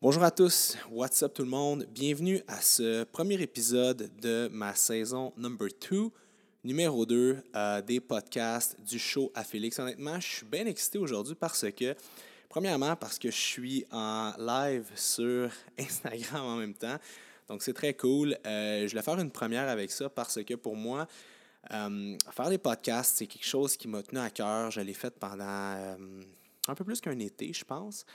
Bonjour à tous, what's up tout le monde? Bienvenue à ce premier épisode de ma saison number 2, numéro 2 euh, des podcasts du show à Félix. Honnêtement, je suis bien excité aujourd'hui parce que, premièrement, parce que je suis en live sur Instagram en même temps. Donc c'est très cool. Euh, je vais faire une première avec ça parce que pour moi, euh, faire des podcasts, c'est quelque chose qui m'a tenu à cœur. Je l'ai fait pendant un peu plus qu'un été, je pense.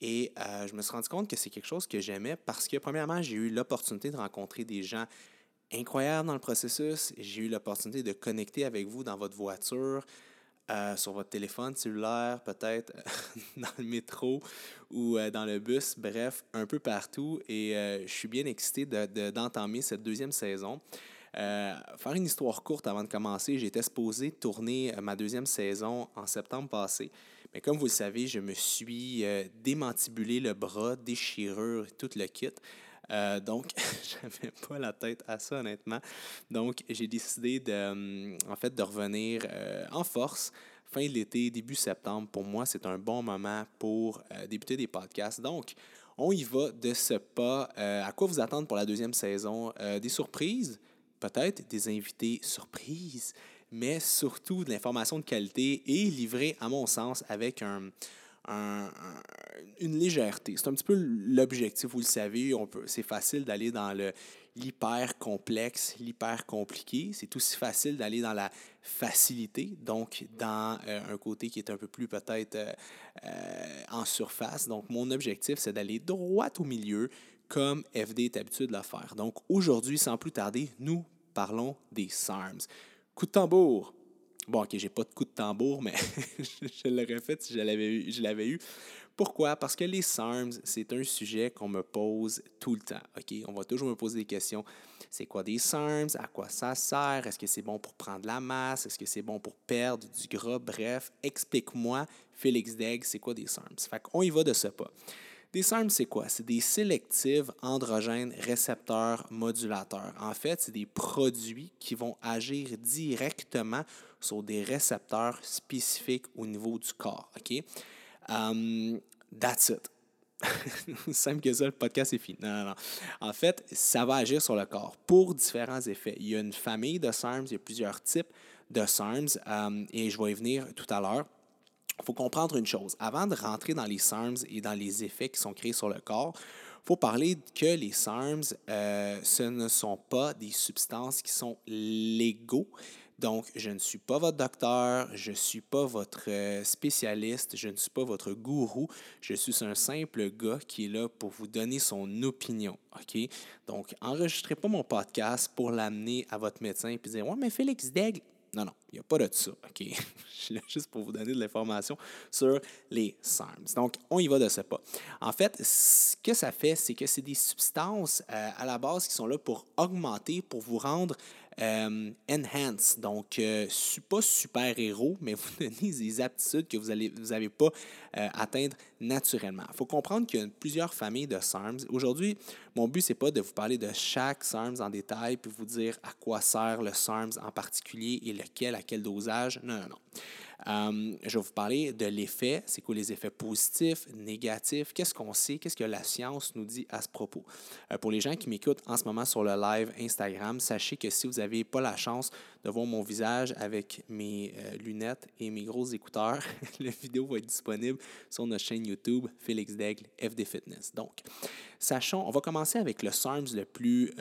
Et euh, je me suis rendu compte que c'est quelque chose que j'aimais parce que, premièrement, j'ai eu l'opportunité de rencontrer des gens incroyables dans le processus. J'ai eu l'opportunité de connecter avec vous dans votre voiture, euh, sur votre téléphone cellulaire, peut-être dans le métro ou euh, dans le bus, bref, un peu partout. Et je suis bien excité d'entamer cette deuxième saison. faire une histoire courte avant de commencer, j'étais supposé tourner ma deuxième saison en septembre passé. Mais comme vous le savez, je me suis euh, démantibulé le bras, déchirure, tout le kit. Euh, donc, je n'avais pas la tête à ça, honnêtement. Donc, j'ai décidé de, euh, en fait, de revenir en force fin de l'été, début septembre. Pour moi, c'est un bon moment pour débuter des podcasts. Donc, on y va de ce pas. à quoi vous attendre pour la deuxième saison? des surprises, peut-être des invités surprises, mais surtout de l'information de qualité et livrée, à mon sens, avec un, une légèreté. C'est un petit peu l'objectif, vous le savez. C'est facile d'aller dans l'hyper complexe, l'hyper compliqué. C'est aussi facile d'aller dans la facilité, donc dans euh, un côté qui est un peu plus peut-être euh, euh, en surface. Donc mon objectif, c'est d'aller droit au milieu comme FD est habitué de le faire. Donc aujourd'hui, sans plus tarder, nous parlons des SARMs. Coup de tambour. Bon, ok, j'ai pas de coup de tambour, mais je l'aurais fait si je l'avais eu, je l'avais eu. Pourquoi? Parce que les SARMs, c'est un sujet qu'on me pose tout le temps. OK? On va toujours me poser des questions. C'est quoi des SARMs? À quoi ça sert? Est-ce que c'est bon pour prendre la masse? Est-ce que c'est bon pour perdre du gras? Bref, explique-moi, Félix Degg, c'est quoi des SARMs? Fait qu'on y va de ce pas. Des SARMs, c'est quoi? C'est des sélectives androgènes récepteurs modulateurs. En fait, c'est des produits qui vont agir directement sur des récepteurs spécifiques au niveau du corps. OK? Um, that's it. Simple que ça, le podcast est fini. Non, non, non. En fait, ça va agir sur le corps pour différents effets. Il y a une famille de SARMs, il y a plusieurs types de SARMs, um, et je vais y venir tout à l'heure. Il faut comprendre une chose. Avant de rentrer dans les SARMs et dans les effets qui sont créés sur le corps, il faut parler que les SARMs, euh, ce ne sont pas des substances qui sont légaux. Donc, je ne suis pas votre docteur, je ne suis pas votre euh, spécialiste, je ne suis pas votre gourou, je suis un simple gars qui est là pour vous donner son opinion. OK? Donc, enregistrez pas mon podcast pour l'amener à votre médecin et dire Ouais, mais Félix Daigle, non, non, il n'y a pas de ça. OK? Je suis là juste pour vous donner de l'information sur les SARMs. Donc, on y va de ce pas. En fait, ce que ça fait, c'est que c'est des substances euh, à la base qui sont là pour augmenter, pour vous rendre euh, enhance, donc euh, pas super-héros, mais vous donnez des aptitudes que vous n'avez vous pas euh, atteindre naturellement. Il faut comprendre qu'il y a plusieurs familles de SARMs. Aujourd'hui, mon but, ce n'est pas de vous parler de chaque SARMs en détail puis vous dire à quoi sert le SARMs en particulier et lequel, à quel dosage. Non, non, non. Euh, je vais vous parler de l'effet. C'est quoi les effets positifs, négatifs? Qu'est-ce qu'on sait? Qu'est-ce que la science nous dit à ce propos? Euh, pour les gens qui m'écoutent en ce moment sur le live Instagram, sachez que si vous n'avez pas la chance de voir mon visage avec mes euh, lunettes et mes gros écouteurs, la vidéo va être disponible sur notre chaîne YouTube Félix Daigle FD Fitness. Donc, sachons, on va commencer avec le SARMS le plus,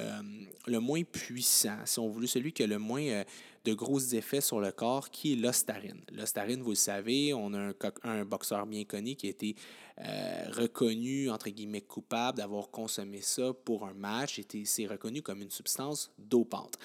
le moins puissant, si on veut, celui qui a le moins de gros effets sur le corps, qui est l'ostarine. L'ostarine, vous le savez, on a un, boxeur bien connu qui a été euh, reconnu, entre guillemets, coupable d'avoir consommé ça pour un match c'est reconnu comme une substance dopante.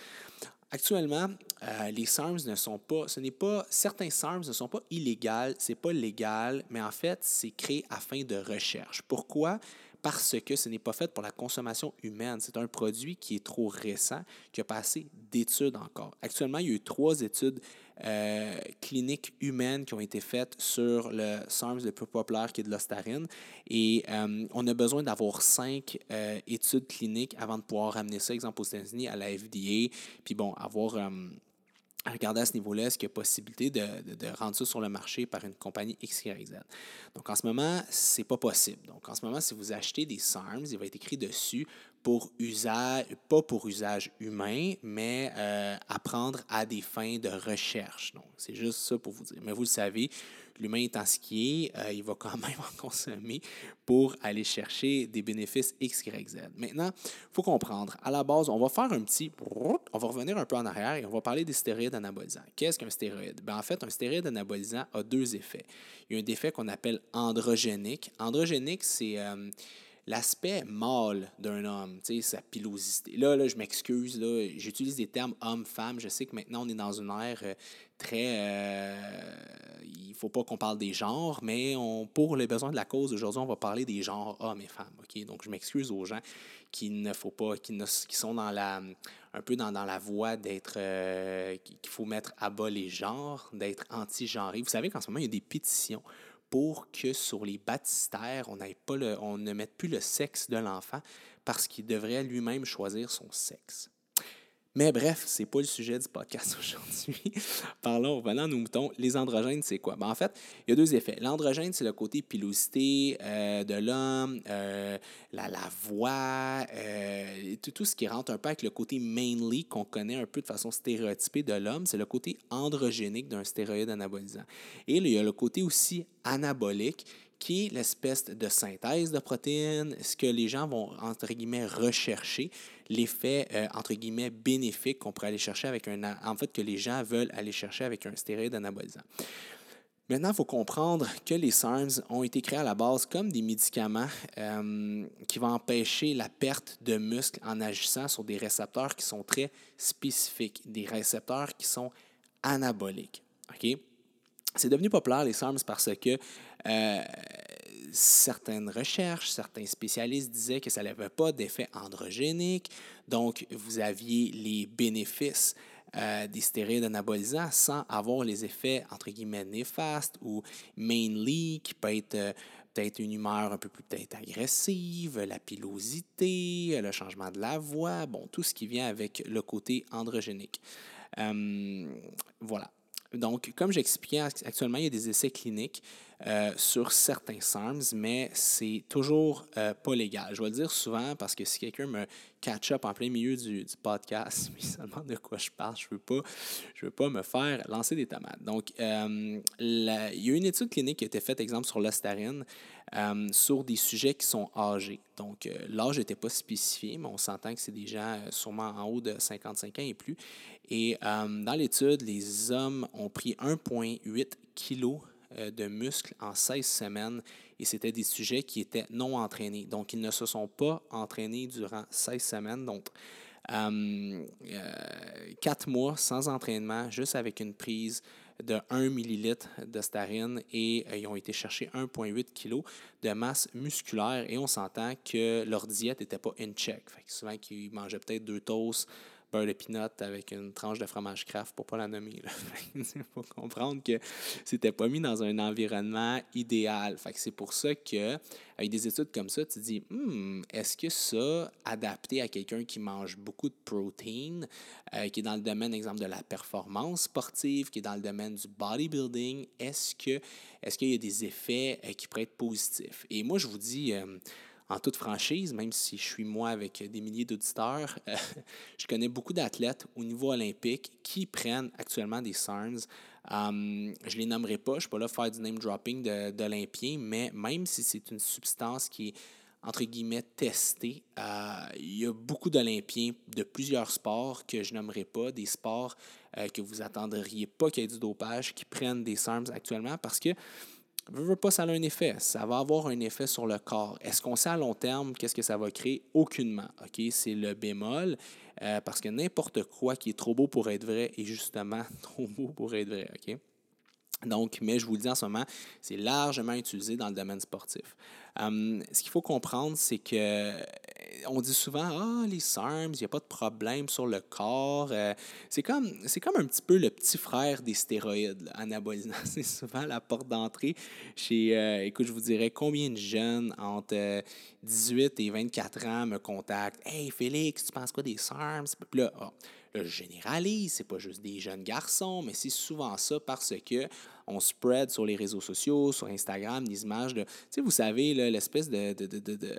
Actuellement, euh, les SARMs ne sont pas, ce n'est pas, certains SARMs ne sont pas illégaux, c'est pas légal, mais en fait, c'est créé à fin de recherche. Pourquoi? Parce que ce n'est pas fait pour la consommation humaine. C'est un produit qui est trop récent, qui a pas assez d'études encore. Actuellement, il y a eu trois études euh, cliniques humaines qui ont été faites sur le SARMS le plus populaire qui est de l'ostarine. Et euh, on a besoin d'avoir cinq euh, études cliniques avant de pouvoir ramener ça, exemple aux États-Unis, à la FDA, puis bon, avoir regarder à ce niveau-là, est-ce qu'il y a possibilité de, de, rendre ça sur le marché par une compagnie XYZ. Donc, en ce moment, ce n'est pas possible. Donc, en ce moment, si vous achetez des SARMs, il va être écrit dessus pour usage, pas pour usage humain, mais euh, à prendre à des fins de recherche. Donc, c'est juste ça pour vous dire. Mais vous le savez, l'humain étant ce qui est, euh, il va quand même en consommer pour aller chercher des bénéfices X, Y, Z. Maintenant, il faut comprendre, à la base, on va faire un petit... On va revenir un peu en arrière et on va parler des stéroïdes anabolisants. Qu'est-ce qu'un stéroïde? Ben, en fait, un stéroïde anabolisant a deux effets. Il y a un effet qu'on appelle androgénique. Androgénique, c'est... Euh, l'aspect mâle d'un homme, sa pilosité. Là, là je m'excuse, j'utilise des termes homme-femme. Je sais que maintenant, on est dans une ère euh, très... Euh, il ne faut pas qu'on parle des genres, mais on, pour les besoins de la cause, aujourd'hui, on va parler des genres hommes et femmes. ok? Donc, je m'excuse aux gens qui ne faut pas, qui, ne, sont dans la, un peu dans, dans la voie d'être, euh, qu'il faut mettre à bas les genres, d'être anti-genré. Vous savez qu'en ce moment, il y a des pétitions pour que sur les baptistères, on, pas le, on ne mette plus le sexe de l'enfant parce qu'il devrait lui-même choisir son sexe. Mais bref, c'est pas le sujet du podcast aujourd'hui. Parlons, revenons à nos moutons. Les androgènes, c'est quoi? Ben, en fait, il y a deux effets. L'androgène, c'est le côté pilosité euh, de l'homme, euh, la, la, voix, euh, tout, tout, ce qui rentre un peu avec le côté mainly qu'on connaît un peu de façon stéréotypée de l'homme. C'est le côté androgénique d'un stéroïde anabolisant. Et il y a le côté aussi anabolique qui est l'espèce de synthèse de protéines, ce que les gens vont, entre guillemets, rechercher, l'effet, euh, entre guillemets, bénéfique qu'on pourrait aller chercher avec un... En fait, que les gens veulent aller chercher avec un stéroïde anabolisant. Maintenant, il faut comprendre que les SARMs ont été créés à la base comme des médicaments euh, qui vont empêcher la perte de muscles en agissant sur des récepteurs qui sont très spécifiques, des récepteurs qui sont anaboliques. OK? C'est devenu populaire, les SARMs, parce que euh, certaines recherches, certains spécialistes disaient que ça n'avait pas d'effet androgénique, donc vous aviez les bénéfices euh, des stéroïdes anabolisants sans avoir les effets entre guillemets néfastes ou mainly qui peut être euh, peut-être une humeur un peu plus peut-être agressive, la pilosité, le changement de la voix, bon, tout ce qui vient avec le côté androgénique. voilà. Donc, comme j'expliquais, actuellement, il y a des essais cliniques euh, sur certains SARMs, mais c'est toujours euh, pas légal. Je vais le dire souvent parce que si quelqu'un me catch up en plein milieu du, podcast, mais ça demande de quoi je parle, je ne veux, pas, je veux pas me faire lancer des tomates. Donc, euh, il y a une étude clinique qui a été faite, exemple, sur l'ostarine, sur des sujets qui sont âgés. Donc, l'âge n'était pas spécifié, mais on s'entend que c'est des gens sûrement en haut de 55 ans et plus. Et dans l'étude, les hommes ont pris 1,8 kg de muscles en 16 semaines et c'était des sujets qui étaient non entraînés. Donc, ils ne se sont pas entraînés durant 16 semaines. Donc, euh, euh, quatre mois sans entraînement, juste avec une prise de 1 millilitre de starine et ils ont été chercher 1,8 kg de masse musculaire et on s'entend que leur diète n'était pas in check. Fait souvent, ils mangeaient peut-être deux toasts beurre de pinot avec une tranche de fromage craft pour pas la nommer. Il faut comprendre que c'était pas mis dans un environnement idéal. Fait que c'est pour ça que avec des études comme ça, tu dis hmm, est-ce que ça, adapté à quelqu'un qui mange beaucoup de protéines, euh, qui est dans le domaine, exemple, de la performance sportive, qui est dans le domaine du bodybuilding, est-ce que est-ce qu'il y a des effets euh, qui pourraient être positifs? Et moi, je vous dis, euh, en toute franchise, même si je suis moi avec des milliers d'auditeurs, euh, je connais beaucoup d'athlètes au niveau olympique qui prennent actuellement des SARMs. Um, je ne les nommerai pas, je ne suis pas là pour faire du name dropping d'Olympiens, mais même si c'est une substance qui est entre guillemets testée, euh, il y a beaucoup d'Olympiens de plusieurs sports que je nommerai pas, des sports euh, que vous attendriez pas qu'il y ait du dopage, qui prennent des SARMs actuellement parce que veux, pas, ça a un effet. Ça va avoir un effet sur le corps. Est-ce qu'on sait à long terme qu'est-ce que ça va créer? Aucunement. C'est le bémol. Euh, parce que n'importe quoi qui est trop beau pour être vrai est justement trop beau pour être vrai. Donc, mais je vous le dis en ce moment, c'est largement utilisé dans le domaine sportif. Hum, ce qu'il faut comprendre, c'est que on dit souvent, ah, les SARMs, il n'y a pas de problème sur le corps. Euh, c'est comme, comme un petit peu le petit frère des stéroïdes, anabolisants. C'est souvent la porte d'entrée chez, euh, écoute, je vous dirais, combien de jeunes entre 18 et 24 ans me contactent. Hey, Félix, tu penses quoi des SARMs? Puis là, oh, là, je généralise, c'est pas juste des jeunes garçons, mais c'est souvent ça parce que on spread sur les réseaux sociaux, sur Instagram, des images de. Tu sais, vous savez, l'espèce de, de, de, de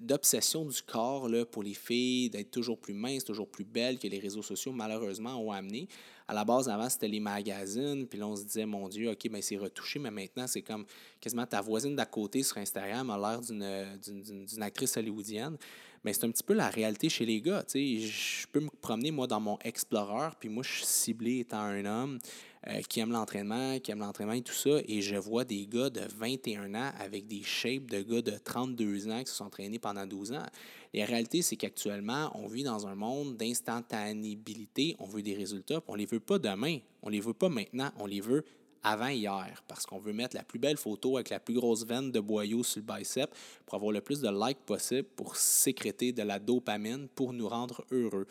d'obsession du corps là, pour les filles, d'être toujours plus minces, toujours plus belles que les réseaux sociaux, malheureusement, ont amené. À la base, avant, c'était les magazines, puis là, on se disait, mon Dieu, OK, ben c'est retouché, mais maintenant, c'est comme quasiment ta voisine d'à côté sur Instagram a l'air d'une actrice hollywoodienne. Mais c'est un petit peu la réalité chez les gars. Je peux me promener, moi, dans mon Explorer, puis moi, je suis ciblé étant un homme. Euh, qui aiment l'entraînement, qui aiment l'entraînement et tout ça. Et je vois des gars de 21 ans avec des shapes de gars de 32 ans qui se sont entraînés pendant 12 ans. La réalité, c'est qu'actuellement, on vit dans un monde d'instantanéité. On veut des résultats, on ne les veut pas demain, on les veut pas maintenant, on les veut avant hier, parce qu'on veut mettre la plus belle photo avec la plus grosse veine de boyau sur le bicep pour avoir le plus de likes possible, pour sécréter de la dopamine, pour nous rendre heureux.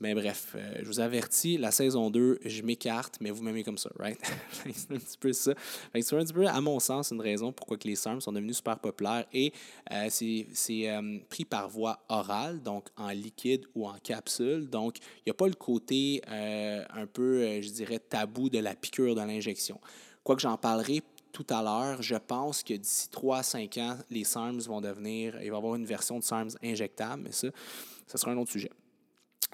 Mais bref, euh, je vous avertis, la saison 2, je m'écarte, mais vous m'aimez comme ça, right? c'est un petit peu ça. C'est un petit peu, à mon sens, une raison pourquoi les SARMs sont devenus super populaires. Et euh, c'est euh, pris par voie orale, donc en liquide ou en capsule. Donc, il n'y a pas le côté un peu, je dirais, tabou de la piqûre de l'injection. Quoique j'en parlerai tout à l'heure, je pense que d'ici 3 à 5 ans, les SARMs vont devenir, il va y avoir une version de SARMs injectable, mais ça, ça sera un autre sujet.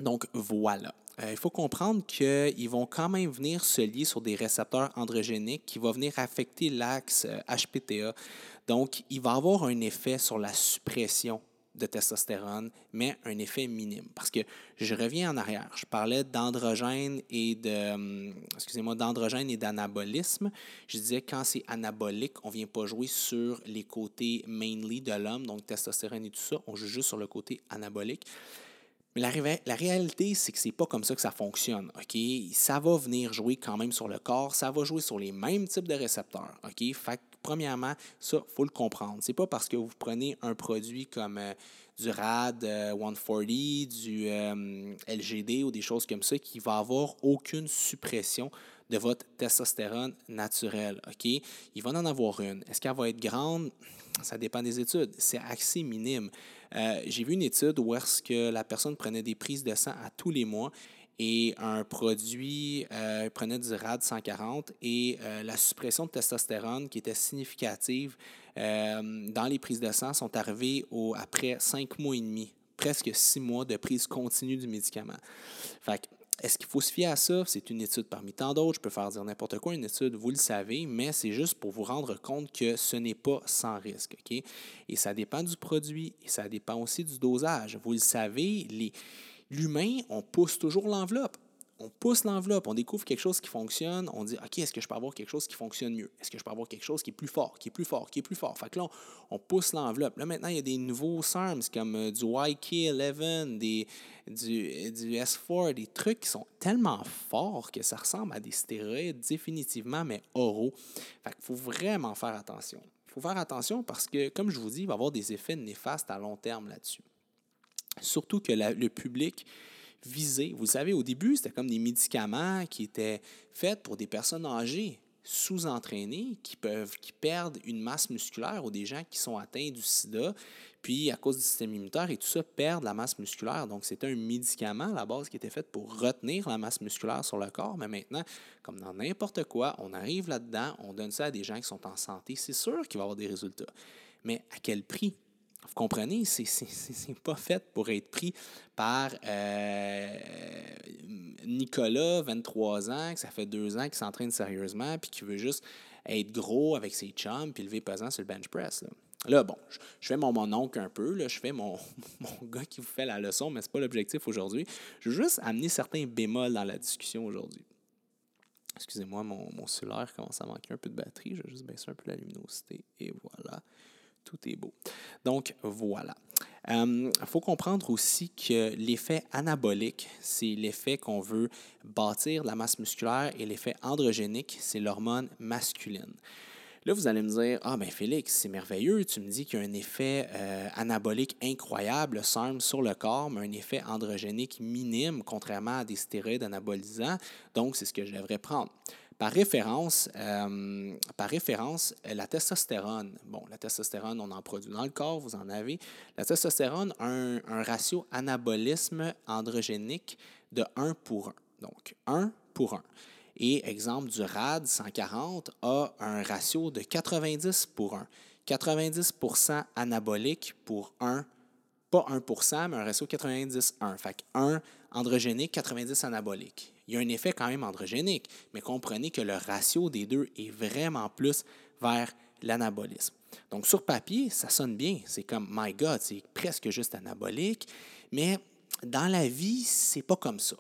Donc voilà. Euh, il faut comprendre qu'ils vont quand même venir se lier sur des récepteurs androgéniques qui vont venir affecter l'axe HPTA. Euh, Donc, il va avoir un effet sur la suppression de testostérone, mais un effet minime. Parce que je reviens en arrière. Je parlais d'androgène et de, hum, excusez-moi, d'androgène et d'anabolisme. Je disais quand c'est anabolique, on ne vient pas jouer sur les côtés mainly de l'homme, donc testostérone et tout ça. On joue juste sur le côté anabolique. Mais la, réalité, c'est que c'est pas comme ça que ça fonctionne. OK? Ça va venir jouer quand même sur le corps, ça va jouer sur les mêmes types de récepteurs. OK? Premièrement, ça, il faut le comprendre. C'est pas parce que vous prenez un produit comme euh, du RAD 140, euh, du euh, LGD ou des choses comme ça qui va avoir aucune suppression de votre testostérone naturelle. OK? Il va en avoir une. Est-ce qu'elle va être grande? Ça dépend des études. C'est assez minime. Euh, j'ai vu une étude où est-ce que la personne prenait des prises de sang à tous les mois et un produit euh, prenait du RAD 140 et euh, la suppression de testostérone qui était significative dans les prises de sang sont arrivées au, après cinq mois et demi, presque six mois de prise continue du médicament. Est-ce qu'il faut se fier à ça? C'est une étude parmi tant d'autres. Je peux faire dire n'importe quoi, une étude, vous le savez, mais c'est juste pour vous rendre compte que ce n'est pas sans risque. Et ça dépend du produit et ça dépend aussi du dosage. Vous le savez, l'humain, on pousse toujours l'enveloppe on pousse l'enveloppe, on découvre quelque chose qui fonctionne, on dit OK, est-ce que je peux avoir quelque chose qui fonctionne mieux? Est-ce que je peux avoir quelque chose qui est plus fort, qui est plus fort, qui est plus fort? Fait que là, on, pousse l'enveloppe. Là, maintenant, il y a des nouveaux SARMs comme euh, du YK11, des, du, du S4, des trucs qui sont tellement forts que ça ressemble à des stéroïdes définitivement, mais oraux. Fait qu'il faut vraiment faire attention. Il faut faire attention parce que, comme je vous dis, il va y avoir des effets néfastes à long terme là-dessus. Surtout que le public Vous savez, au début, c'était comme des médicaments qui étaient faits pour des personnes âgées, sous-entraînées, qui, peuvent, qui perdent une masse musculaire ou des gens qui sont atteints du sida, puis à cause du système immunitaire et tout ça, perdent la masse musculaire. Donc, c'était un médicament à la base qui était fait pour retenir la masse musculaire sur le corps. Mais maintenant, comme dans n'importe quoi, on arrive là-dedans, on donne ça à des gens qui sont en santé. C'est sûr qu'il va y avoir des résultats. Mais à quel prix? Vous comprenez, c'est pas fait pour être pris par euh, Nicolas, 23 ans, que ça fait deux ans qu'il s'entraîne sérieusement, puis qui veut juste être gros avec ses chums, puis lever pesant sur le bench press. Là, bon, je, fais mon, mon oncle un peu, là, je fais mon, mon gars qui vous fait la leçon, mais ce n'est pas l'objectif aujourd'hui. Je veux juste amener certains bémols dans la discussion aujourd'hui. Excusez-moi, mon, mon cellulaire commence à manquer un peu de batterie. Je vais juste baisser un peu la luminosité et voilà tout est beau. Donc, voilà. Il euh, faut comprendre aussi que l'effet anabolique, c'est l'effet qu'on veut bâtir la masse musculaire et l'effet androgénique, c'est l'hormone masculine. Là, vous allez me dire Ah, ben Félix, c'est merveilleux, tu me dis qu'il y a un effet euh, anabolique incroyable, sur le corps, mais un effet androgénique minime, contrairement à des stéroïdes anabolisants. Donc, c'est ce que je devrais prendre. Par référence, euh, par référence, la testostérone. Bon, la testostérone, on en produit dans le corps, vous en avez. La testostérone a un, un ratio anabolisme androgénique de 1 pour 1. Donc, 1 pour 1. Et exemple, du RAD 140 a un ratio de 90 pour 1. 90% anabolique pour 1, pas 1% mais un ratio 90-1. Fait 1 androgénique, 90 anabolique. Il y a un effet quand même androgénique, mais comprenez que le ratio des deux est vraiment plus vers l'anabolisme. Donc, sur papier, ça sonne bien. C'est comme, my God, c'est presque juste anabolique, mais dans la vie, c'est pas comme ça.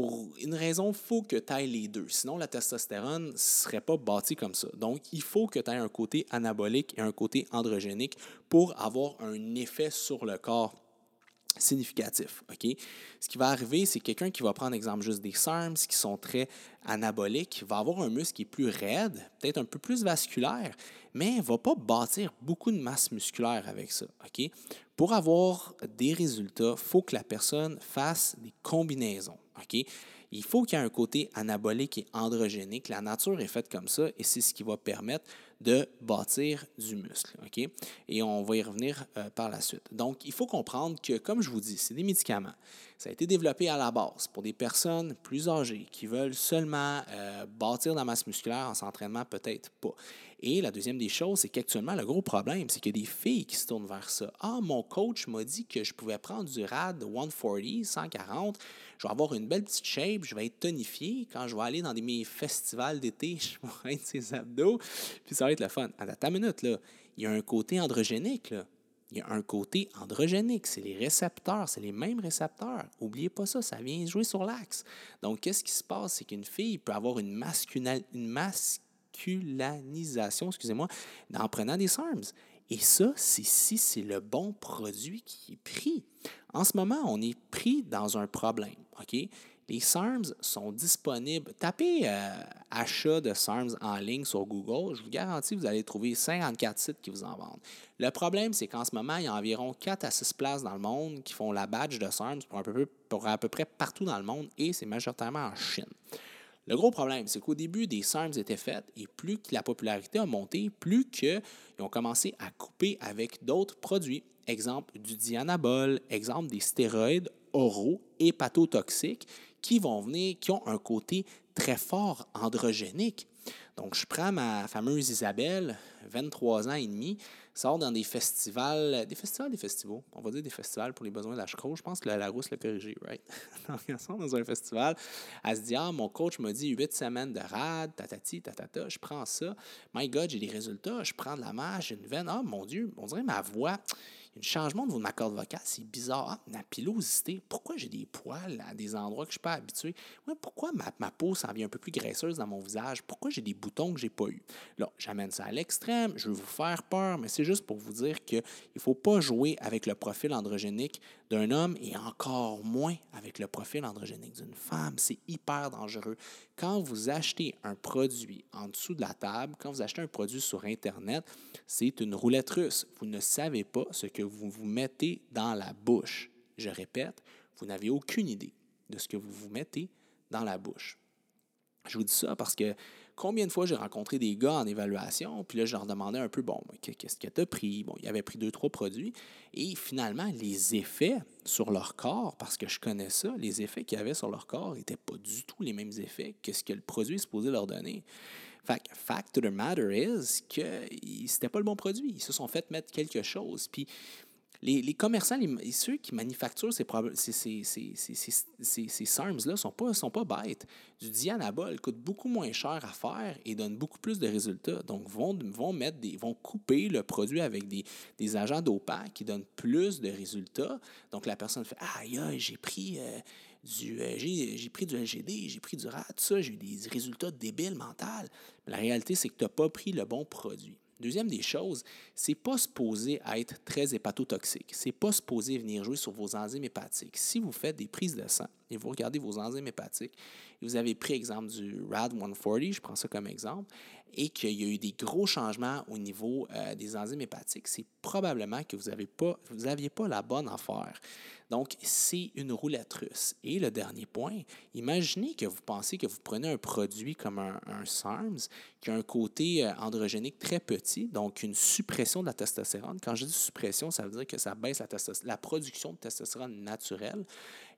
Pour une raison, il faut que tu aies les deux. Sinon, la testostérone ne serait pas bâtie comme ça. Donc, il faut que tu aies un côté anabolique et un côté androgénique pour avoir un effet sur le corps significatif. OK? Ce qui va arriver, c'est quelqu'un qui va prendre, exemple, juste des SARMs qui sont très anaboliques, va avoir un muscle qui est plus raide, peut-être un peu plus vasculaire, mais ne va pas bâtir beaucoup de masse musculaire avec ça. OK? Pour avoir des résultats, il faut que la personne fasse des combinaisons. Il faut qu'il y ait un côté anabolique et androgénique. La nature est faite comme ça et c'est ce qui va permettre de bâtir du muscle. Et on va y revenir euh, par la suite. Donc, il faut comprendre que, comme je vous dis, c'est des médicaments. Ça a été développé à la base pour des personnes plus âgées qui veulent seulement euh, bâtir de la masse musculaire en s'entraînement, peut-être pas. Et la deuxième des choses, c'est qu'actuellement, le gros problème, c'est qu'il y a des filles qui se tournent vers ça. Ah, mon coach m'a dit que je pouvais prendre du RAD 140, 140 je vais avoir une belle petite shape, je vais être tonifié. Quand je vais aller dans des, mes festivals d'été, je vais être ses abdos, puis ça être le fun. À ta minute, là, il y a un côté androgénique, là. Il y a un côté androgénique, c'est les récepteurs, c'est les mêmes récepteurs. N'oubliez pas ça, ça vient jouer sur l'axe. Donc, qu'est-ce qui se passe? C'est qu'une fille peut avoir une, une masculanisation, excusez-moi, en prenant des SARMs. Et ça, c'est si c'est le bon produit qui est pris. En ce moment, on est pris dans un problème. OK? Les SARMs sont disponibles. Tapez euh, achat de SARMs en ligne sur Google. Je vous garantis, vous allez trouver 54 sites qui vous en vendent. Le problème, c'est qu'en ce moment, il y a environ 4 à 6 places dans le monde qui font la badge de SARMs pour à peu près partout dans le monde et c'est majoritairement en Chine. Le gros problème, c'est qu'au début, des SARMs étaient faites et plus que la popularité a monté, plus qu'ils ont commencé à couper avec d'autres produits. Exemple du dianabol, exemple des stéroïdes oraux hépatotoxiques qui vont venir, qui ont un côté très fort androgénique. Donc, je prends ma fameuse Isabelle, 23 ans et demi, sort dans des festivals, des festivals, des festivals, on va dire des festivals pour les besoins de la Je pense que la Larousse l'a corrigé, right? Donc, elle sort dans un festival, elle se dit Ah, mon coach m'a dit 8 semaines de rad, tatati, tatata, je prends ça. My God, j'ai des résultats, je prends de la marge, j'ai une veine. Ah, mon Dieu, on dirait ma voix un changement de ma corde vocale, c'est bizarre. Ah, la pilosité, pourquoi j'ai des poils à des endroits que je ne suis pas habitué? pourquoi ma, peau s'en vient un peu plus graisseuse dans mon visage? Pourquoi j'ai des boutons que je n'ai pas eu? Là, j'amène ça à l'extrême, je veux vous faire peur, mais c'est juste pour vous dire qu'il ne faut pas jouer avec le profil androgénique d'un homme et encore moins avec le profil androgénique d'une femme. C'est hyper dangereux. Quand vous achetez un produit en dessous de la table, quand vous achetez un produit sur Internet, c'est une roulette russe. Vous ne savez pas ce que vous vous mettez dans la bouche. Je répète, vous n'avez aucune idée de ce que vous vous mettez dans la bouche. Je vous dis ça parce que combien de fois j'ai rencontré des gars en évaluation, puis là, je leur demandais un peu, bon, qu'est-ce que tu as pris? Bon, ils avaient pris deux, trois produits. Et finalement, les effets sur leur corps, parce que je connais ça, les effets qu'ils avaient sur leur corps n'étaient pas du tout les mêmes effets que ce que le produit est supposé leur donner. Fact to the matter is que c'était pas le bon produit. Ils se sont fait mettre quelque chose. Puis les, commerçants, les, ceux qui manufacturent ces, ces, ces, SARMs-là ne sont pas, sont pas bêtes. Du dianabol coûte beaucoup moins cher à faire et donne beaucoup plus de résultats. Donc, vont, vont, mettre des, vont couper le produit avec des, des agents d'OPAC qui donnent plus de résultats. Donc, la personne fait Aïe, j'ai pris. Euh, euh, j'ai pris du LGD, j'ai pris du RAT, ça, j'ai eu des résultats débiles mentales. Mais la réalité, c'est que tu n'as pas pris le bon produit. Deuxième des choses, c'est pas supposé être très hépatotoxique. C'est pas supposé venir jouer sur vos enzymes hépatiques. Si vous faites des prises de sang et vous regardez vos enzymes hépatiques, et vous avez pris exemple du RAD 140, je prends ça comme exemple, et qu'il y a eu des gros changements au niveau euh, des enzymes hépatiques, c'est probablement que vous n'aviez pas, pas la bonne affaire. Donc, c'est une roulette russe. Et le dernier point, imaginez que vous pensez que vous prenez un produit comme un, SARMS qui a un côté euh, androgénique très petit, donc une suppression de la testostérone. Quand je dis suppression, ça veut dire que ça baisse la production de testostérone naturelle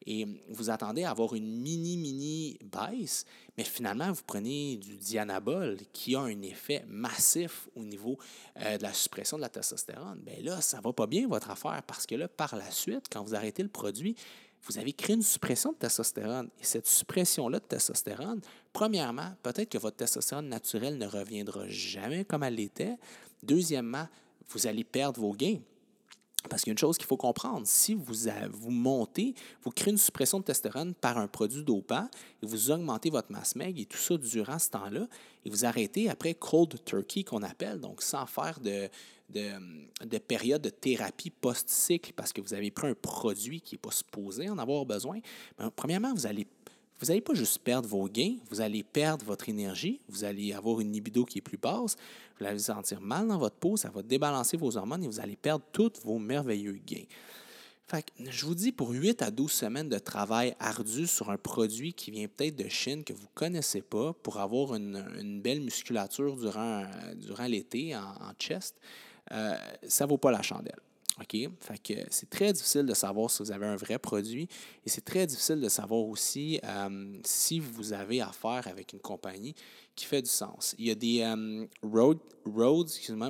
et vous attendez à avoir une mini, mini baisse, mais finalement, vous prenez du dianabol qui a un effet massif au niveau euh, de la suppression de la testostérone. Bien là, ça ne va pas bien votre affaire parce que là, par la suite, quand vous arrêtez le produit, vous avez créé une suppression de testostérone. Et cette suppression-là de testostérone, premièrement, peut-être que votre testostérone naturelle ne reviendra jamais comme elle l'était. Deuxièmement, vous allez perdre vos gains. Parce qu'il y a une chose qu'il faut comprendre, si vous, vous montez, vous créez une suppression de testostérone par un produit dopant et vous augmentez votre masse meg et tout ça durant ce temps-là, et vous arrêtez après cold turkey qu'on appelle, donc sans faire de, de, période de thérapie post-cycle parce que vous avez pris un produit qui n'est pas supposé en avoir besoin, ben, premièrement, vous allez vous n'allez pas juste perdre vos gains, vous allez perdre votre énergie, vous allez avoir une libido qui est plus basse, vous allez vous sentir mal dans votre peau, ça va débalancer vos hormones et vous allez perdre tous vos merveilleux gains. Fait je vous dis, pour 8 à 12 semaines de travail ardu sur un produit qui vient peut-être de Chine que vous ne connaissez pas, pour avoir une, belle musculature durant, durant l'été en, chest, euh, ça ne vaut pas la chandelle. OK? C'est très difficile de savoir si vous avez un vrai produit et c'est très difficile de savoir aussi euh, si vous avez affaire avec une compagnie qui fait du sens. Il y a des euh, road, roads,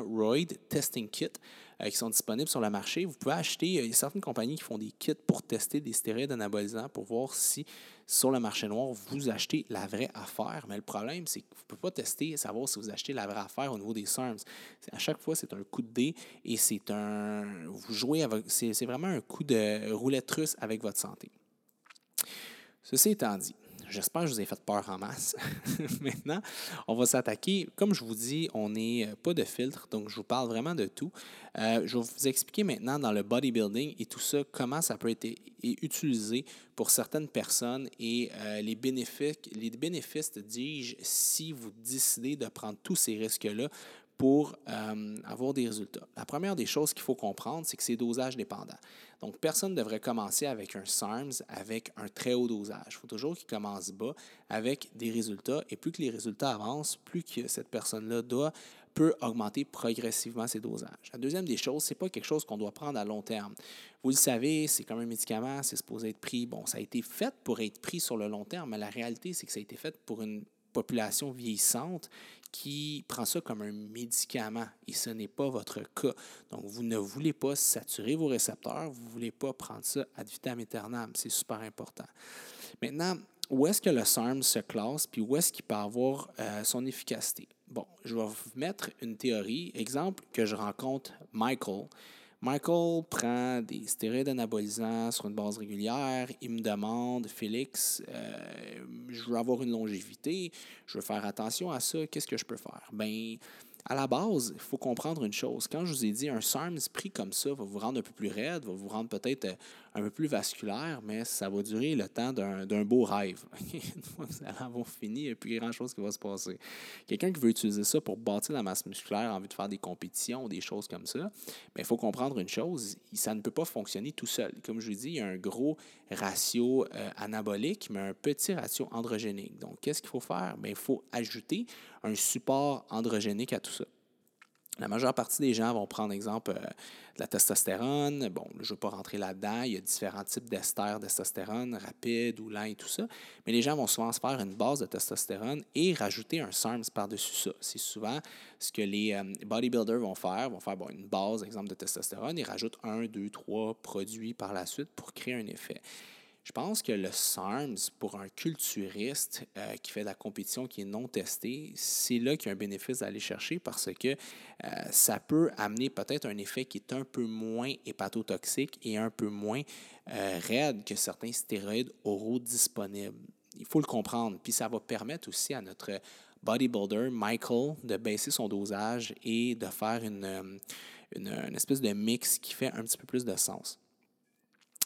Roid Testing Kits euh, qui sont disponibles sur le marché. Vous pouvez acheter, il y a certaines compagnies qui font des kits pour tester des stéroïdes anabolisants pour voir si sur le marché noir, vous achetez la vraie affaire. Mais le problème, c'est que vous ne pouvez pas tester savoir si vous achetez la vraie affaire au niveau des SARMs. À chaque fois, c'est un coup de dé et c'est un. Vous jouez avec. C'est vraiment un coup de roulette russe avec votre santé. Ceci étant dit, J'espère que je vous ai fait peur en masse. Maintenant, on va s'attaquer. Comme je vous dis, on n'est euh, pas de filtre, donc je vous parle vraiment de tout. Euh, je vais vous expliquer maintenant dans le bodybuilding et tout ça, comment ça peut être utilisé pour certaines personnes et euh, les les bénéfices, dis-je, si vous décidez de prendre tous ces risques-là pour avoir des résultats. La première des choses qu'il faut comprendre, c'est que c'est dosage dépendant. Donc, personne ne devrait commencer avec un SARMS avec un très haut dosage. Il faut toujours qu'il commence bas avec des résultats. Et plus que les résultats avancent, plus que cette personne-là doit peut augmenter progressivement ses dosages. La deuxième des choses, ce n'est pas quelque chose qu'on doit prendre à long terme. Vous le savez, c'est comme un médicament, c'est supposé être pris. Bon, ça a été fait pour être pris sur le long terme, mais la réalité, c'est que ça a été fait pour une population vieillissante qui prend ça comme un médicament et ce n'est pas votre cas. Donc, vous ne voulez pas saturer vos récepteurs, vous ne voulez pas prendre ça ad vitam aeternam. C'est super important. Maintenant, où est-ce que le SARM se classe, puis où est-ce qu'il peut avoir euh, son efficacité? Bon, je vais vous mettre une théorie. Exemple que je rencontre Michael. Michael prend des stéroïdes anabolisants sur une base régulière. Il me demande, Félix, euh, je veux avoir une longévité, je veux faire attention à ça, qu'est-ce que je peux faire? Ben, à la base, il faut comprendre une chose. Quand je vous ai dit un SARMS pris comme ça va vous rendre un peu plus raide, va vous rendre peut-être euh, un peu plus vasculaire, mais ça va durer le temps d'un beau rêve. Une fois que vous allez avoir fini, il n'y a plus grand-chose qui va se passer. Quelqu'un qui veut utiliser ça pour bâtir la masse musculaire en vue de faire des compétitions, des choses comme ça, ben, il faut comprendre une chose, ça ne peut pas fonctionner tout seul. Comme je vous dis, il y a un gros ratio euh, anabolique, mais un petit ratio androgénique. Donc, qu'est-ce qu'il faut faire? Bien, il faut ajouter un support androgénique à tout ça. La majeure partie des gens vont prendre, exemple, euh, de la testostérone. Bon, je ne veux pas rentrer là-dedans. Il y a différents types d'esters de testostérone, rapide ou lent et tout ça. Mais les gens vont souvent se faire une base de testostérone et rajouter un SARMS par-dessus ça. C'est souvent ce que les euh, bodybuilders vont faire. Ils vont faire une base, exemple, de testostérone et rajoutent un, deux, trois produits par la suite pour créer un effet. Je pense que le SARMS, pour un culturiste euh, qui fait de la compétition qui est non testé, c'est là qu'il y a un bénéfice d'aller chercher parce que euh, ça peut amener peut-être un effet qui est un peu moins hépatotoxique et un peu moins euh, raide que certains stéroïdes oraux disponibles. Il faut le comprendre. Puis ça va permettre aussi à notre bodybuilder, Michael, de baisser son dosage et de faire une, une espèce de mix qui fait un petit peu plus de sens.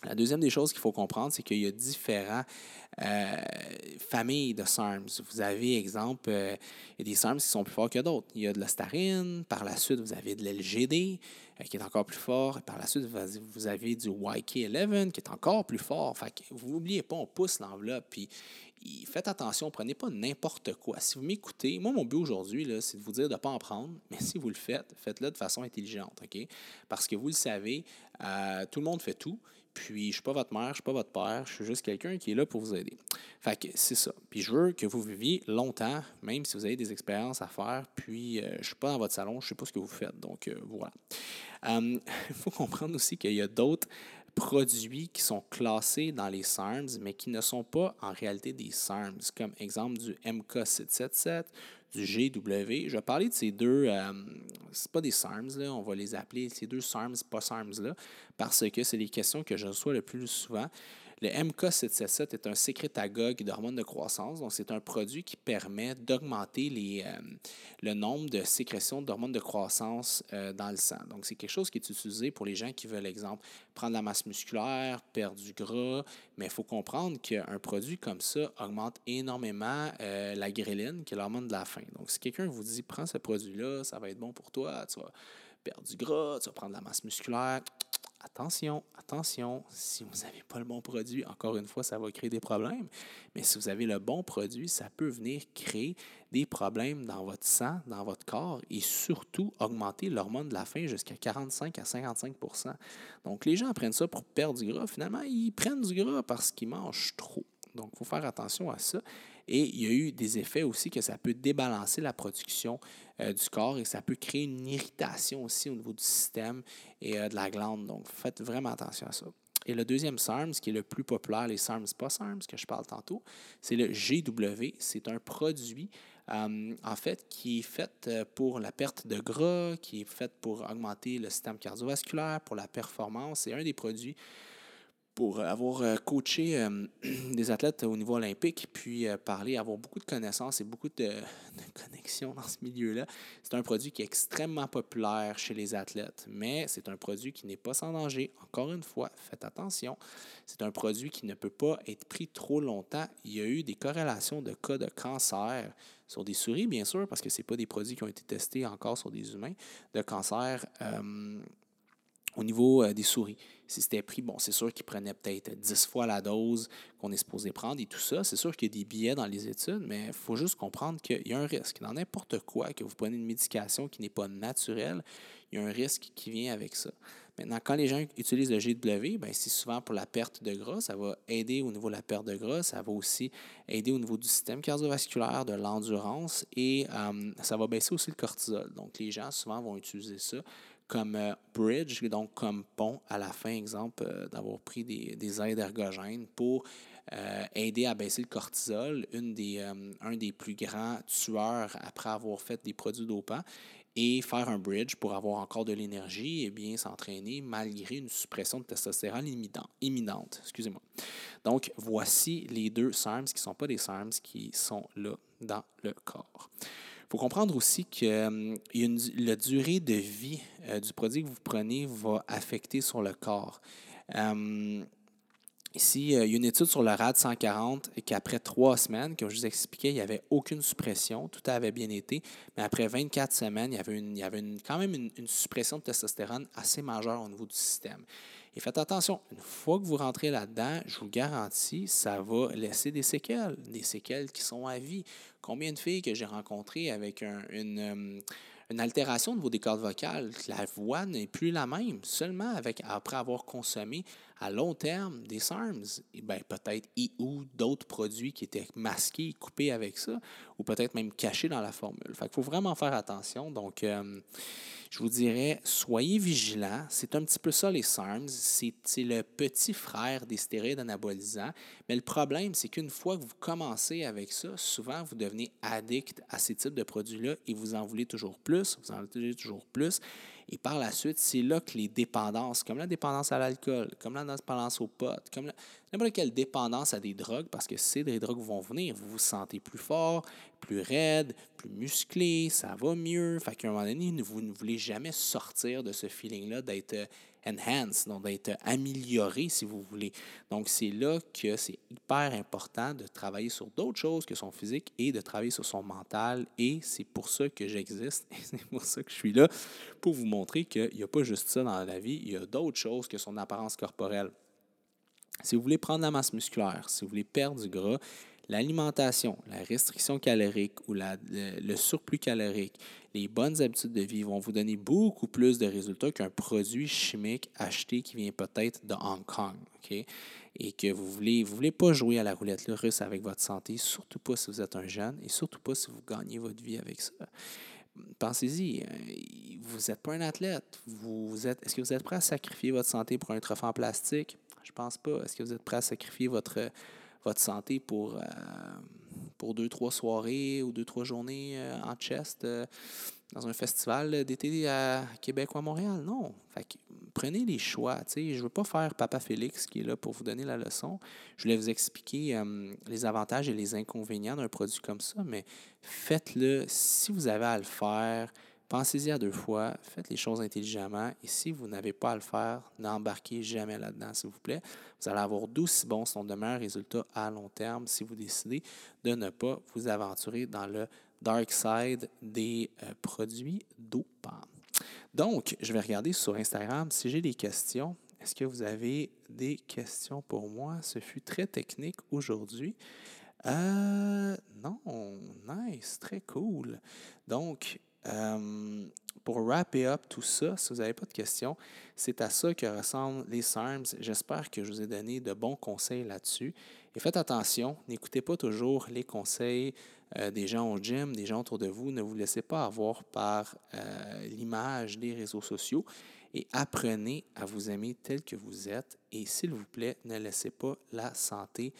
La deuxième des choses qu'il faut comprendre, c'est qu'il y a différents euh, familles de SARMs. Vous avez, exemple, euh, des SARMs qui sont plus forts que d'autres. Il y a de la starine, par la suite, vous avez de l'LGD euh, qui est encore plus fort, par la suite, vous avez du YK11 qui est encore plus fort. Fait vous n'oubliez pas, on pousse l'enveloppe, puis faites attention, prenez pas n'importe quoi. Si vous m'écoutez, moi, mon but aujourd'hui, c'est de vous dire de ne pas en prendre, mais si vous le faites, faites-le de façon intelligente, OK? Parce que vous le savez, tout le monde fait tout. Puis, je ne suis pas votre mère, je ne suis pas votre père, je suis juste quelqu'un qui est là pour vous aider. Fait que c'est ça. Puis, je veux que vous viviez longtemps, même si vous avez des expériences à faire. Puis, euh, je ne suis pas dans votre salon, je ne sais pas ce que vous faites. Donc, euh, voilà. Il faut comprendre aussi qu'il y a d'autres produits qui sont classés dans les SARMs, mais qui ne sont pas en réalité des SARMs, comme exemple du MK777, du GW. Je vais parler de ces deux, euh, c'est pas des SARMs, là, on va les appeler ces deux SARMs, pas SARMs, là, parce que c'est les questions que je reçois le plus souvent. Le MK777 est un sécrétagogue d'hormones de croissance. Donc, c'est un produit qui permet d'augmenter euh, le nombre de sécrétions d'hormones de croissance euh, dans le sang. Donc, c'est quelque chose qui est utilisé pour les gens qui veulent, exemple, prendre la masse musculaire, perdre du gras. Mais il faut comprendre qu'un produit comme ça augmente énormément euh, la gréline, qui est l'hormone de la faim. Donc, si quelqu'un vous dit, prends ce produit-là, ça va être bon pour toi, tu vas perdre du gras, tu vas prendre la masse musculaire, attention, attention, si vous n'avez pas le bon produit, encore une fois, ça va créer des problèmes. Mais si vous avez le bon produit, ça peut venir créer des problèmes dans votre sang, dans votre corps et surtout augmenter l'hormone de la faim jusqu'à 45 à 55% Donc, les gens prennent ça pour perdre du gras. Finalement, ils prennent du gras parce qu'ils mangent trop. Donc, il faut faire attention à ça. Et il y a eu des effets aussi que ça peut débalancer la production euh, du corps et ça peut créer une irritation aussi au niveau du système et euh, de la glande. Donc, faites vraiment attention à ça. Et le deuxième SARMS, qui est le plus populaire, les SARMs pas SARMs, que je parle tantôt, c'est le GW. C'est un produit, euh, en fait, qui est fait pour la perte de gras, qui est fait pour augmenter le système cardiovasculaire, pour la performance. C'est un des produits pour avoir euh, coaché des athlètes au niveau olympique, puis euh, parler, avoir beaucoup de connaissances et beaucoup de, connexions dans ce milieu-là. C'est un produit qui est extrêmement populaire chez les athlètes, mais c'est un produit qui n'est pas sans danger. Encore une fois, faites attention. C'est un produit qui ne peut pas être pris trop longtemps. Il y a eu des corrélations de cas de cancer sur des souris, bien sûr, parce que ce pas des produits qui ont été testés encore sur des humains, de cancer au niveau euh, des souris. Si c'était pris, bon, c'est sûr qu'ils prenaient peut-être 10 fois la dose qu'on est supposé prendre et tout ça. C'est sûr qu'il y a des billets dans les études, mais il faut juste comprendre qu'il y a un risque. Dans n'importe quoi, que vous prenez une médication qui n'est pas naturelle, il y a un risque qui vient avec ça. Maintenant, quand les gens utilisent le GW, ben, c'est souvent pour la perte de gras. Ça va aider au niveau de la perte de gras. Ça va aussi aider au niveau du système cardiovasculaire, de l'endurance et euh, ça va baisser aussi le cortisol. Donc, les gens souvent vont utiliser ça comme euh, bridge, donc comme pont à la fin, exemple, euh, d'avoir pris des, des, aides ergogènes pour euh, aider à baisser le cortisol, une des, un des plus grands tueurs après avoir fait des produits dopants, et faire un bridge pour avoir encore de l'énergie et bien s'entraîner malgré une suppression de testostérone imminente. Excusez-moi. Donc, voici les deux SARMs qui ne sont pas des SARMs qui sont là dans le corps. Il faut comprendre aussi que euh, la durée de vie euh, du produit que vous prenez va affecter sur le corps. Euh, ici, il y a une étude sur le RAD 140 et qu'après trois semaines, comme je vous expliquais, il n'y avait aucune suppression, tout avait bien été, mais après 24 semaines, il y avait, il y avait quand même une, une suppression de testostérone assez majeure au niveau du système. Et faites attention, une fois que vous rentrez là-dedans, je vous garantis, ça va laisser des séquelles, des séquelles qui sont à vie. Combien de filles que j'ai rencontrées avec une, euh, une altération niveau des cordes vocales, la voix n'est plus la même, seulement avec, après avoir consommé à long terme des SARMs, ben, peut-être ou d'autres produits qui étaient masqués, coupés avec ça, ou peut-être même cachés dans la formule. Fait faut vraiment faire attention. Donc, euh, je vous dirais, soyez vigilants. C'est un petit peu ça, les SARMs. C'est le petit frère des stéroïdes anabolisants. Mais le problème, c'est qu'une fois que vous commencez avec ça, souvent, vous devenez addict à ces types de produits-là et vous en voulez toujours plus, vous en voulez toujours plus. Et par la suite, c'est là que les dépendances, comme la dépendance à l'alcool, comme la dépendance aux potes, comme n'importe quelle dépendance à des drogues, parce que ces des drogues vont venir, vous vous sentez plus fort, plus raide, plus musclé, ça va mieux. Fait qu'à un moment donné, vous ne voulez jamais sortir de ce feeling-là d'être enhance, donc d'être amélioré, si vous voulez. Donc, c'est là que c'est hyper important de travailler sur d'autres choses que son physique et de travailler sur son mental. Et c'est pour ça que j'existe et c'est pour ça que je suis là, pour vous montrer qu'il n'y a pas juste ça dans la vie, il y a d'autres choses que son apparence corporelle. Si vous voulez prendre la masse musculaire, si vous voulez perdre du gras, l'alimentation, la restriction calorique ou la, le, surplus calorique, les bonnes habitudes de vie vont vous donner beaucoup plus de résultats qu'un produit chimique acheté qui vient peut-être de Hong Kong. Et que vous ne voulez, vous voulez pas jouer à la roulette russe avec votre santé, surtout pas si vous êtes un jeune et surtout pas si vous gagnez votre vie avec ça. Pensez-y, euh, vous n'êtes pas un athlète. Vous êtes, est-ce que vous êtes prêt à sacrifier votre santé pour un trophée en plastique? Je pense pas. Est-ce que vous êtes prêt à sacrifier votre votre santé pour, euh, pour deux, trois soirées ou deux, trois journées euh, en chest euh, dans un festival d'été à Québec ou à Montréal. Non. Fait prenez les choix. Je ne veux pas faire Papa Félix qui est là pour vous donner la leçon. Je voulais vous expliquer les avantages et les inconvénients d'un produit comme ça, mais faites-le si vous avez à le faire Pensez-y à deux fois, faites les choses intelligemment et si vous n'avez pas à le faire, n'embarquez jamais là-dedans, s'il vous plaît. Vous allez avoir d'aussi bons, sinon de meilleurs résultats à long terme si vous décidez de ne pas vous aventurer dans le dark side des euh, produits dopants. Donc, je vais regarder sur Instagram si j'ai des questions. Est-ce que vous avez des questions pour moi? Ce fut très technique aujourd'hui. Euh, non, nice, très cool. Donc, euh, pour wrapper up tout ça, si vous n'avez pas de questions, c'est à ça que ressemblent les SARMs. J'espère que je vous ai donné de bons conseils là-dessus. Et faites attention, n'écoutez pas toujours les conseils euh, des gens au gym, des gens autour de vous. Ne vous laissez pas avoir par euh, l'image des réseaux sociaux et apprenez à vous aimer tel que vous êtes. Et s'il vous plaît, ne laissez pas la santé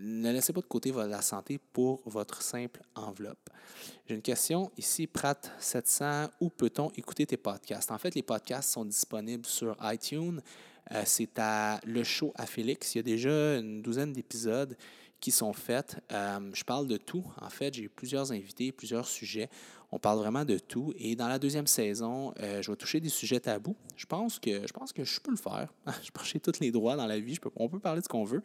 ne laissez pas de côté la santé pour votre simple enveloppe. J'ai une question ici, Prat700, où peut-on écouter tes podcasts? En fait, les podcasts sont disponibles sur iTunes. Euh, c'est à Le Show à Félix. Il y a déjà une douzaine d'épisodes qui sont faits. Euh, je parle de tout. En fait, j'ai eu plusieurs invités, plusieurs sujets. On parle vraiment de tout. Et dans la deuxième saison, euh, je vais toucher des sujets tabous. Je pense que je, pense que je peux le faire. je j'ai tous les droits dans la vie. on peut parler de ce qu'on veut.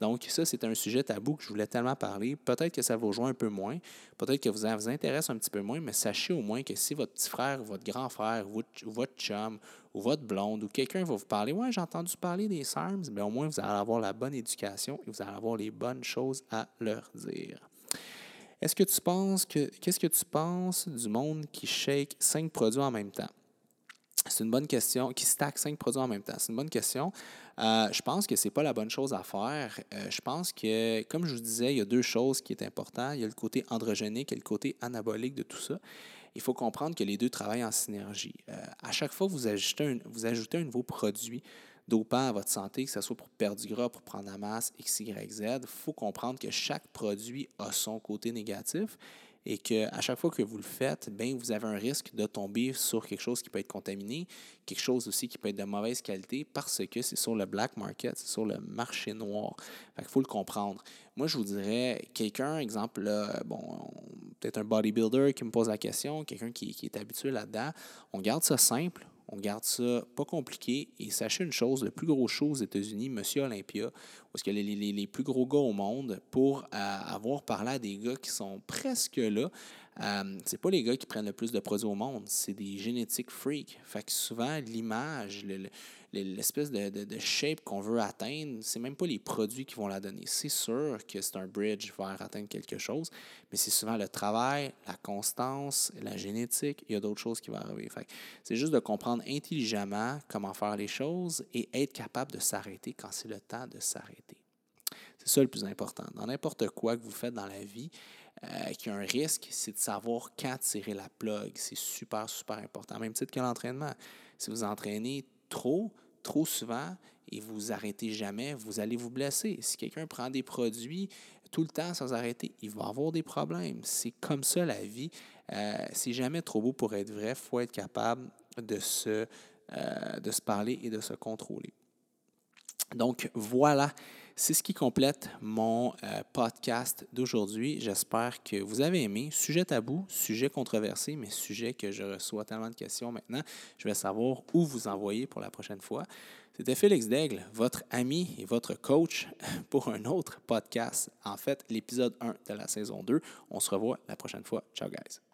Donc, ça, c'est un sujet tabou que je voulais tellement parler. Peut-être que ça vous rejoint un peu moins. Peut-être que ça vous intéresse un petit peu moins. Mais sachez au moins que si votre petit frère, votre grand frère, votre, votre chum ou votre blonde ou quelqu'un va vous parler, ouais, j'ai entendu parler des SARMs, bien, au moins vous allez avoir la bonne éducation et vous allez avoir les bonnes choses à leur dire. Est-ce que tu penses que. Qu'est-ce que tu penses du monde qui shake cinq produits en même temps? C'est une bonne question. Qui stack cinq produits en même temps? C'est une bonne question. Euh, je pense que ce n'est pas la bonne chose à faire. Euh, je pense que, comme je vous disais, il y a deux choses qui sont importantes. Il y a le côté androgénique et le côté anabolique de tout ça. Il faut comprendre que les deux travaillent en synergie. Euh, à chaque fois que vous ajoutez un, nouveau produit, dopant à votre santé, que ce soit pour perdre du gras, pour prendre la masse, X, Y, Z, il faut comprendre que chaque produit a son côté négatif et qu'à chaque fois que vous le faites, bien, vous avez un risque de tomber sur quelque chose qui peut être contaminé, quelque chose aussi qui peut être de mauvaise qualité parce que c'est sur le black market, c'est sur le marché noir. Il faut le comprendre. Moi, je vous dirais, quelqu'un, exemple, bon, peut-être un bodybuilder qui me pose la question, quelqu'un qui, qui est habitué là-dedans, on garde ça simple, on garde ça pas compliqué. Et sachez une chose, le plus gros show aux États-Unis, Monsieur Olympia, est-ce que les, les, les, plus gros gars au monde, pour euh, avoir parlé à des gars qui sont presque là, euh, c'est pas les gars qui prennent le plus de produits au monde, c'est des génétiques freaks. Fait que souvent, l'image, le, l'espèce de, de, shape qu'on veut atteindre, c'est même pas les produits qui vont la donner. C'est sûr que c'est un bridge vers atteindre quelque chose, mais c'est souvent le travail, la constance, la génétique, il y a d'autres choses qui vont arriver. C'est juste de comprendre intelligemment comment faire les choses et être capable de s'arrêter quand c'est le temps de s'arrêter. C'est ça le plus important. Dans n'importe quoi que vous faites dans la vie, euh, qui a un risque, c'est de savoir quand tirer la plug. C'est super, super important. Même titre que l'entraînement. Si vous entraînez trop, trop souvent et vous arrêtez jamais, vous allez vous blesser. Si quelqu'un prend des produits tout le temps sans arrêter, il va avoir des problèmes. C'est comme ça la vie. Euh, c'est jamais trop beau pour être vrai. Il faut être capable de se, euh, de se parler et de se contrôler. Donc voilà, c'est ce qui complète mon euh, podcast d'aujourd'hui. J'espère que vous avez aimé. Sujet tabou, sujet controversé, mais sujet que je reçois tellement de questions maintenant. Je vais savoir où vous envoyer pour la prochaine fois. C'était Félix Daigle, votre ami et votre coach pour un autre podcast. En fait, l'épisode 1 de la saison 2. On se revoit la prochaine fois. Ciao, guys.